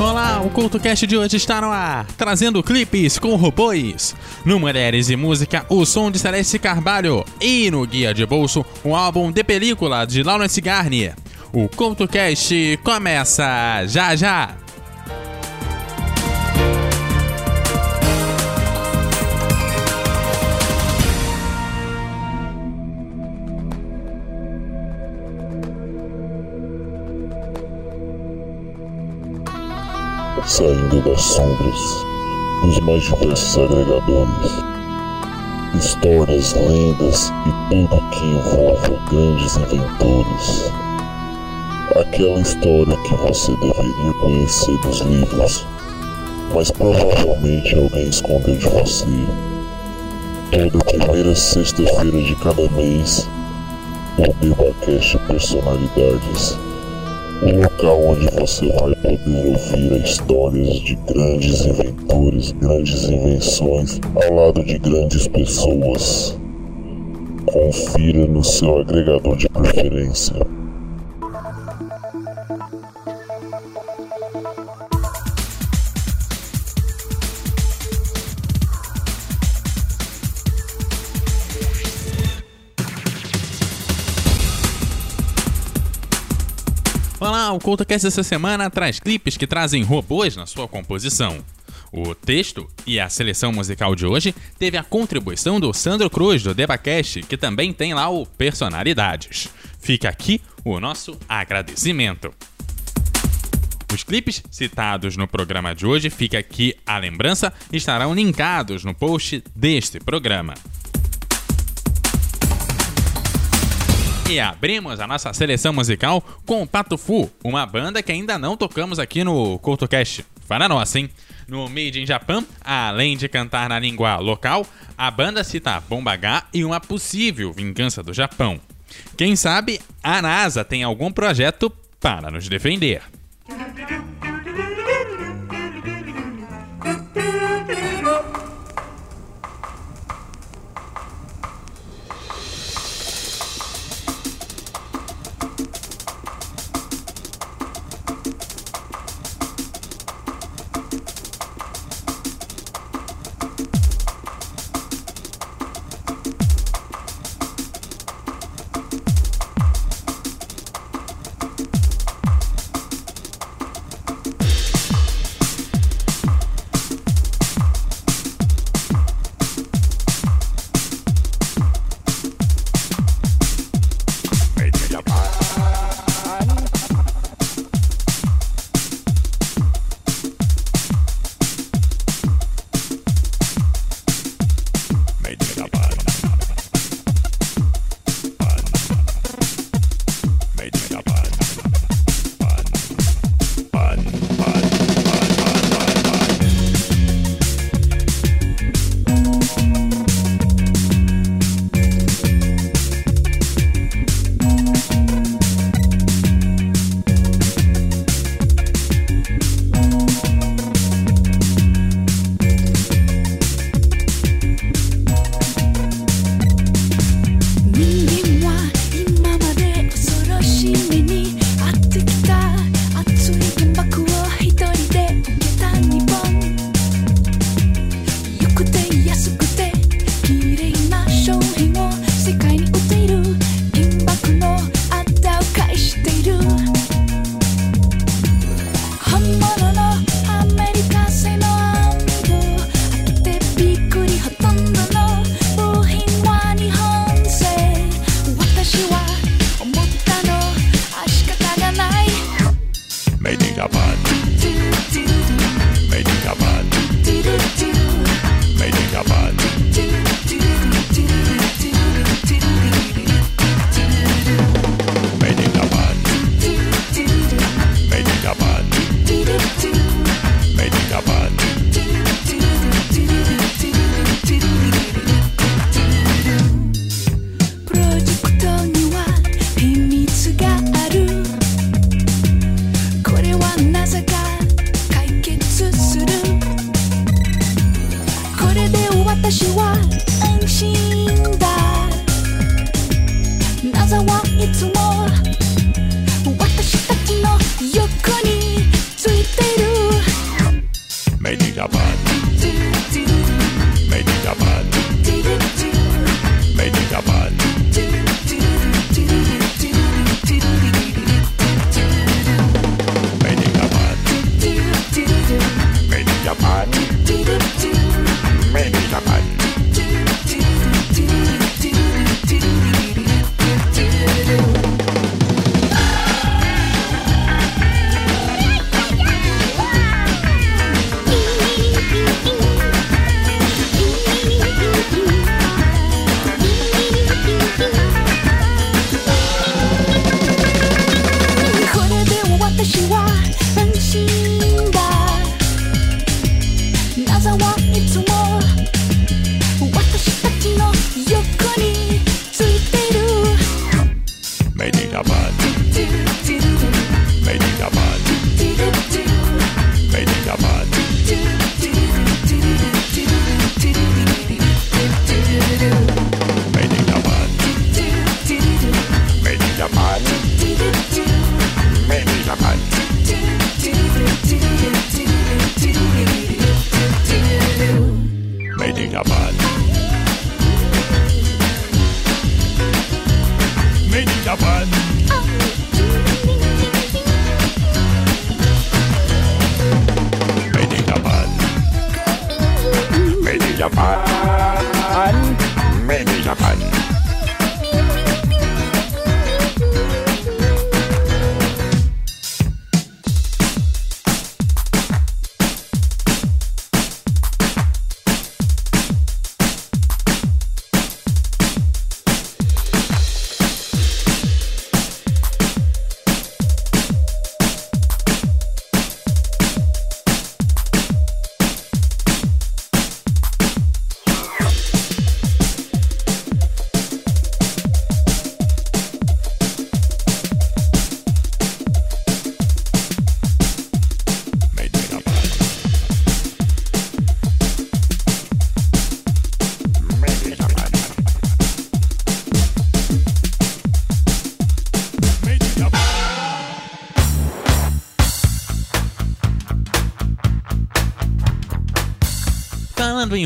Olá, o CultoCast de hoje está no ar, trazendo clipes com robôs. No Mulheres e Música, o som de Celeste Carvalho. E no Guia de Bolso, o álbum de película de Lawrence Garnier. O CultoCast começa já já! Saindo das sombras dos mais diversos agregadores. Histórias, lendas e tudo que envolve grandes inventores. Aquela história que você deveria conhecer dos livros, mas provavelmente alguém escondeu de você. Toda primeira sexta-feira de cada mês, o Debacast Personalidades um local onde você vai poder ouvir histórias de grandes inventores, grandes invenções, ao lado de grandes pessoas. Confira no seu agregador de preferência. O CoutoCast dessa semana traz clipes que trazem robôs na sua composição. O texto e a seleção musical de hoje teve a contribuição do Sandro Cruz, do Debacast, que também tem lá o Personalidades. Fica aqui o nosso agradecimento. Os clipes citados no programa de hoje, fica aqui a lembrança, estarão linkados no post deste programa. E abrimos a nossa seleção musical com o Pato Fu, uma banda que ainda não tocamos aqui no CoutoCast. Para nossa, hein? No Made in Japan, além de cantar na língua local, a banda cita Bomba H e uma possível vingança do Japão. Quem sabe a NASA tem algum projeto para nos defender.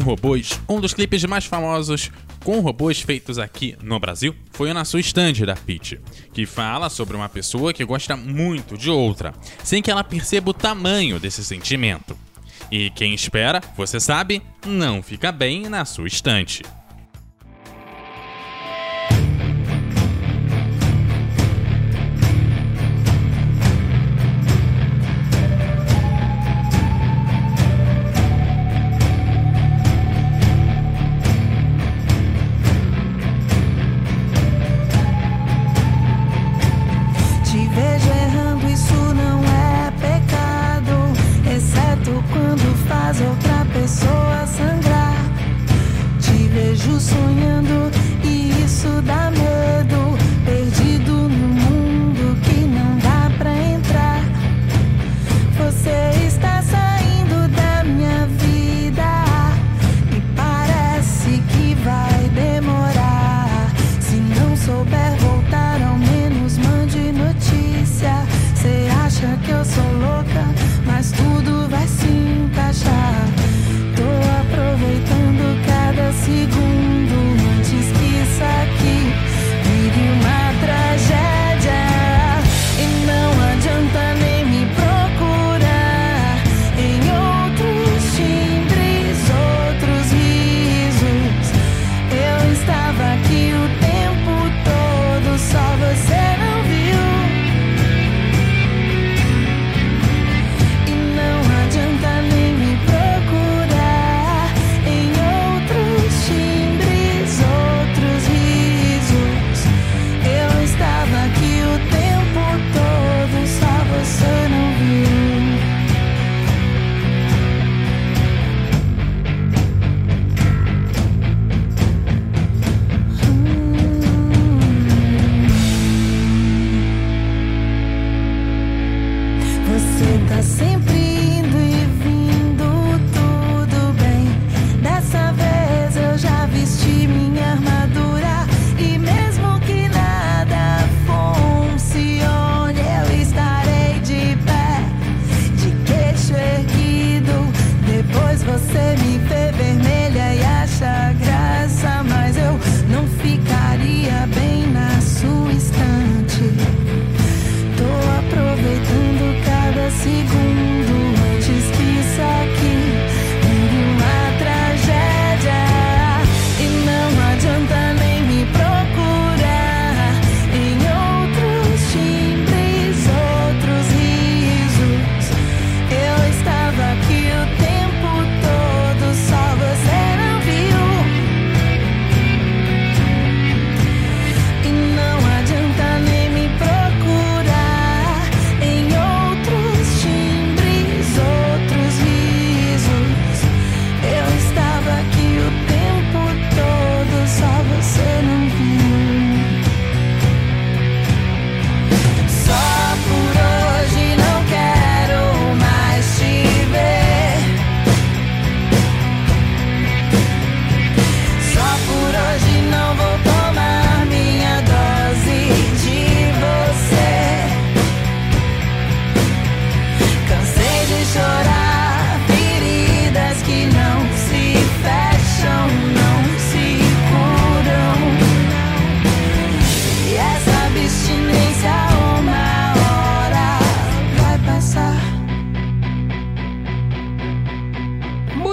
robôs, um dos clipes mais famosos com robôs feitos aqui no Brasil foi o Na Sua estante da Peach, que fala sobre uma pessoa que gosta muito de outra, sem que ela perceba o tamanho desse sentimento. E quem espera, você sabe, não fica bem na sua estante.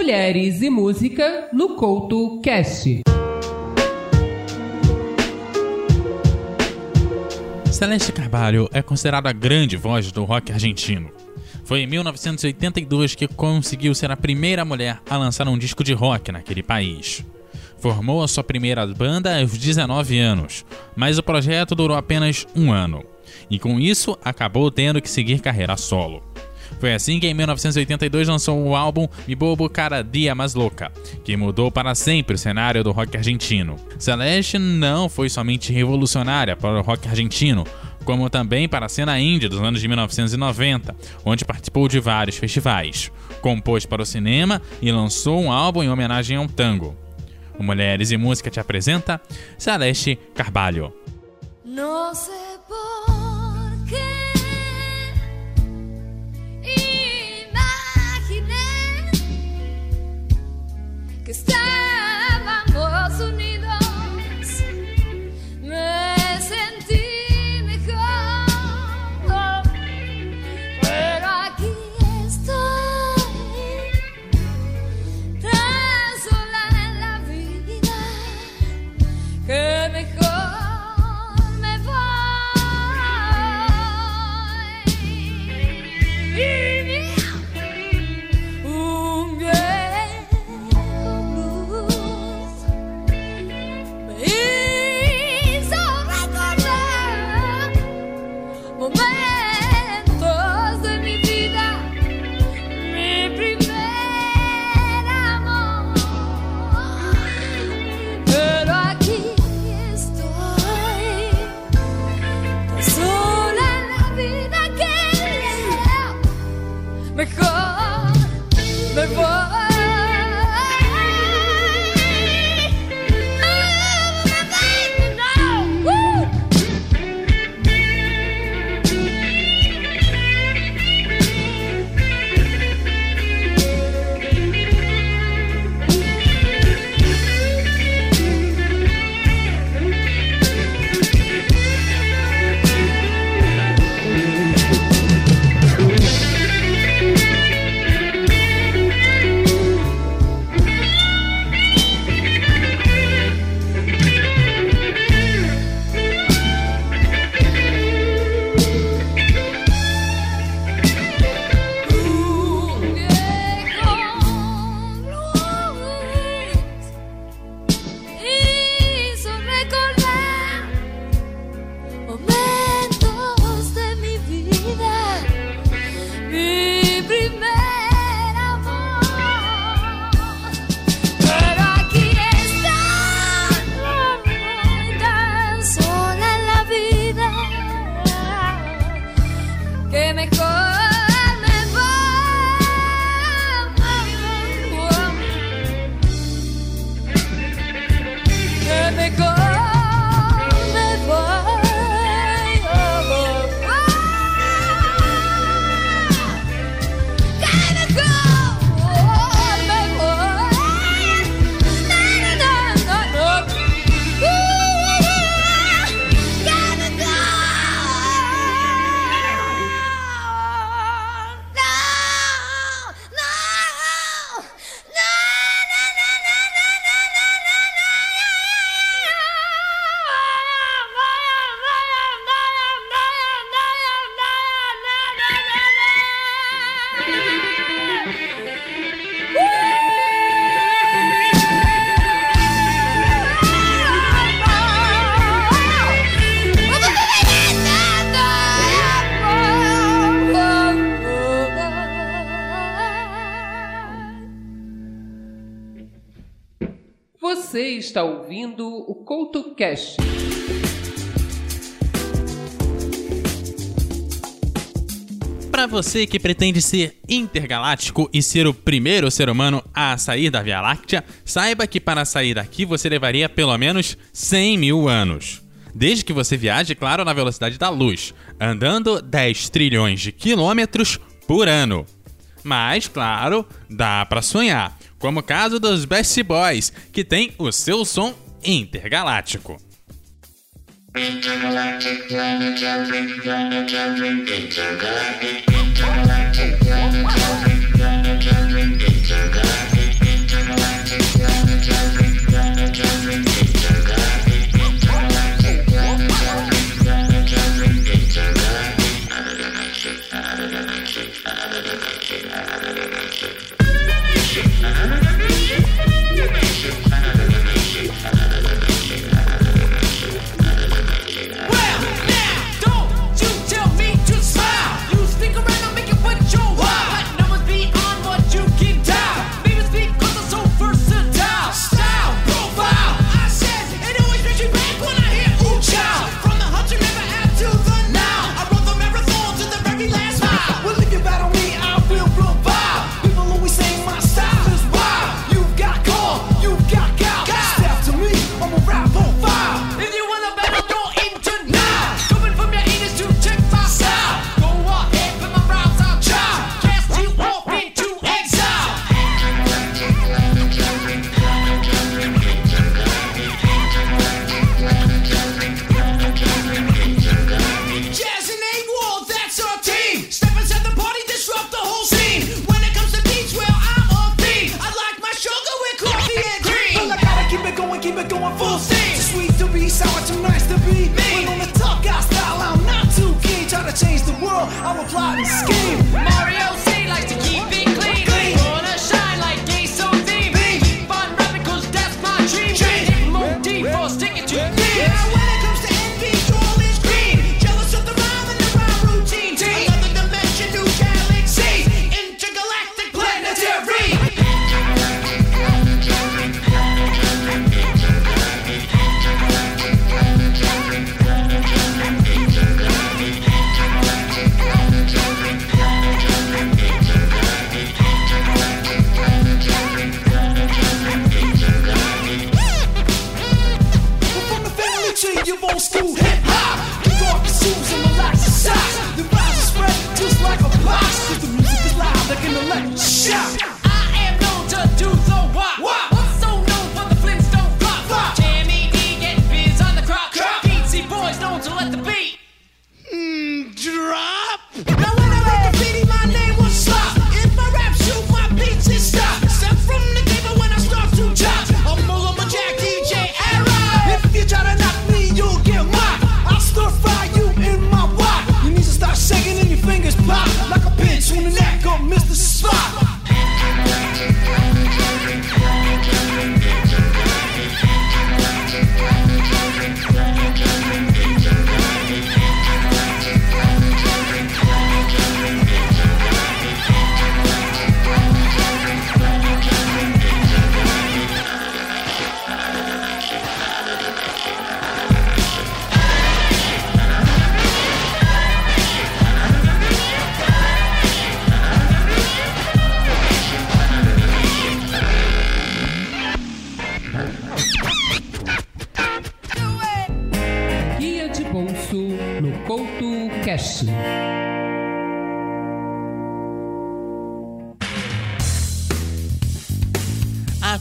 Mulheres e Música no Couto Cast. Celeste Carvalho é considerada a grande voz do rock argentino. Foi em 1982 que conseguiu ser a primeira mulher a lançar um disco de rock naquele país. Formou a sua primeira banda aos 19 anos, mas o projeto durou apenas um ano, e com isso acabou tendo que seguir carreira solo. Foi assim que em 1982 lançou o álbum Mi Bobo Cara Dia Mais Louca, que mudou para sempre o cenário do rock argentino. Celeste não foi somente revolucionária para o rock argentino, como também para a cena indie dos anos de 1990, onde participou de vários festivais. Compôs para o cinema e lançou um álbum em homenagem ao tango. O Mulheres e Música te apresenta Celeste Carvalho. Por está ouvindo o Couto Cast. Para você que pretende ser intergaláctico e ser o primeiro ser humano a sair da Via Láctea, saiba que para sair daqui você levaria pelo menos 100 mil anos. Desde que você viaje, claro, na velocidade da luz, andando 10 trilhões de quilômetros por ano. Mas, claro, dá pra sonhar, como o caso dos Best Boys, que tem o seu som intergaláctico. Intergalactic,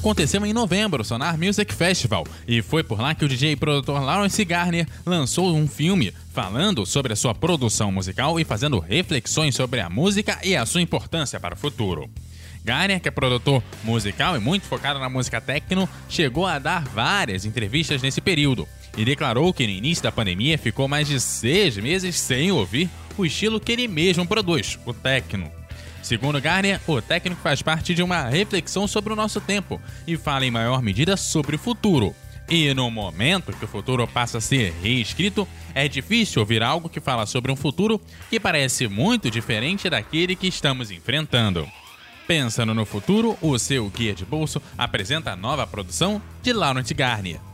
Aconteceu em novembro Sonar Music Festival e foi por lá que o DJ e produtor Lawrence Garner lançou um filme falando sobre a sua produção musical e fazendo reflexões sobre a música e a sua importância para o futuro. Garner, que é produtor musical e muito focado na música techno, chegou a dar várias entrevistas nesse período e declarou que no início da pandemia ficou mais de seis meses sem ouvir o estilo que ele mesmo produz, o techno. Segundo Garner, o técnico faz parte de uma reflexão sobre o nosso tempo e fala em maior medida sobre o futuro. E no momento que o futuro passa a ser reescrito, é difícil ouvir algo que fala sobre um futuro que parece muito diferente daquele que estamos enfrentando. Pensando no futuro, o seu guia de bolso apresenta a nova produção de Laurent Garnier.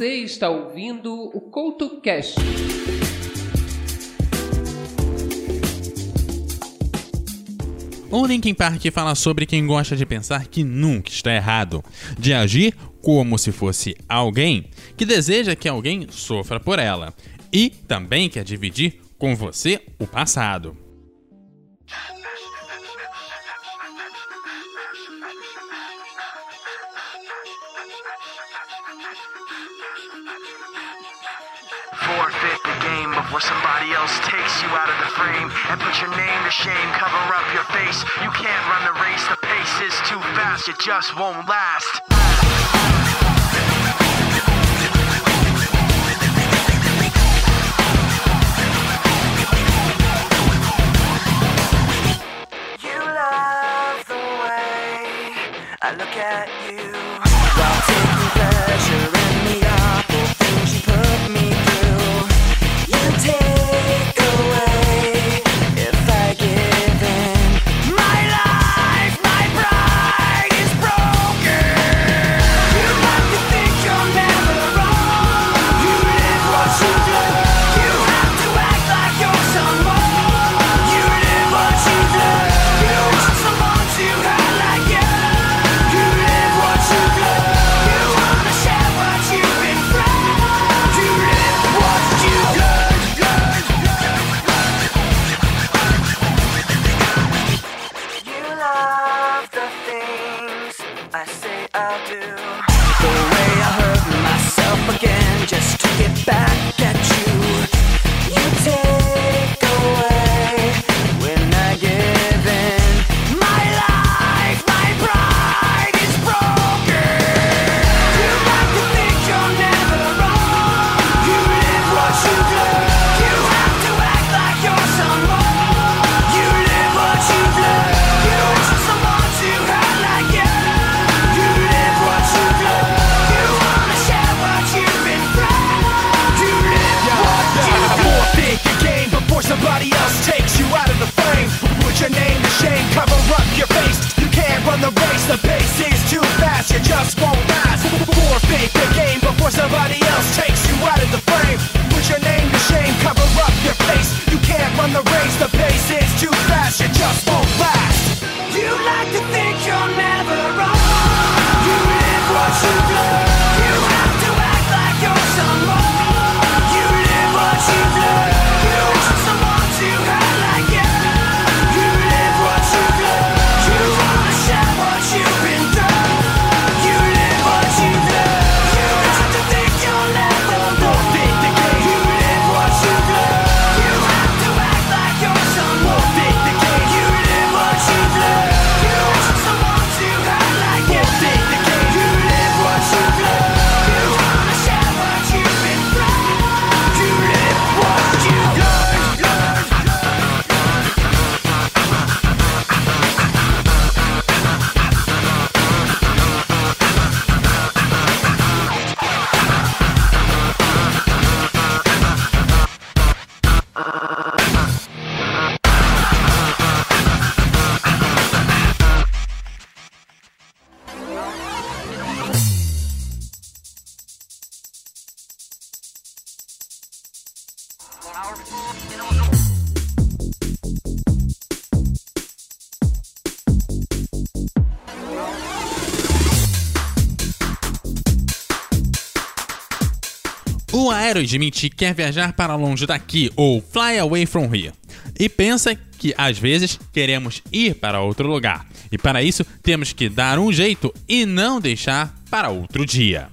Você está ouvindo o Couto Cash. O Linkin Park fala sobre quem gosta de pensar que nunca está errado, de agir como se fosse alguém que deseja que alguém sofra por ela e também quer dividir com você o passado. where somebody else takes you out of the frame and put your name to shame, cover up your face. You can't run the race, the pace is too fast, it just won't last. You love the way I look at the pace is too fast, you just won't simplesmente quer viajar para longe daqui ou fly away from here. E pensa que às vezes queremos ir para outro lugar. E para isso temos que dar um jeito e não deixar para outro dia.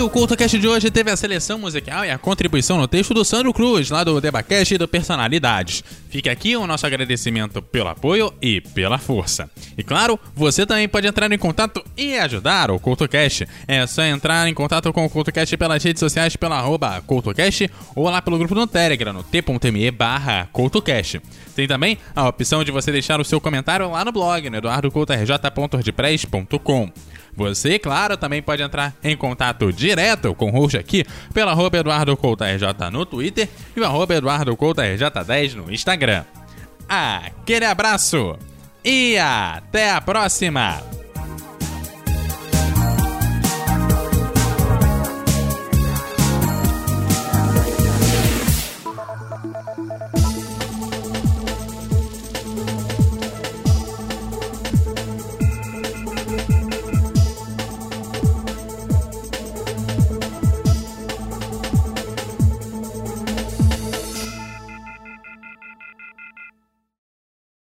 O CultoCast de hoje teve a seleção musical e a contribuição no texto do Sandro Cruz, lá do Debacast e do Personalidades. Fica aqui o nosso agradecimento pelo apoio e pela força. E claro, você também pode entrar em contato e ajudar o CultoCast. É só entrar em contato com o CultoCast pelas redes sociais, pela arroba CultoCast ou lá pelo grupo no Telegram, no t.me barra CultoCast. Tem também a opção de você deixar o seu comentário lá no blog, no eduardocultorj.wordpress.com. Você, claro, também pode entrar em contato direto com o host aqui pelo arroba no Twitter e o arroba EduardoCoutoRJ10 no Instagram. Aquele abraço e até a próxima!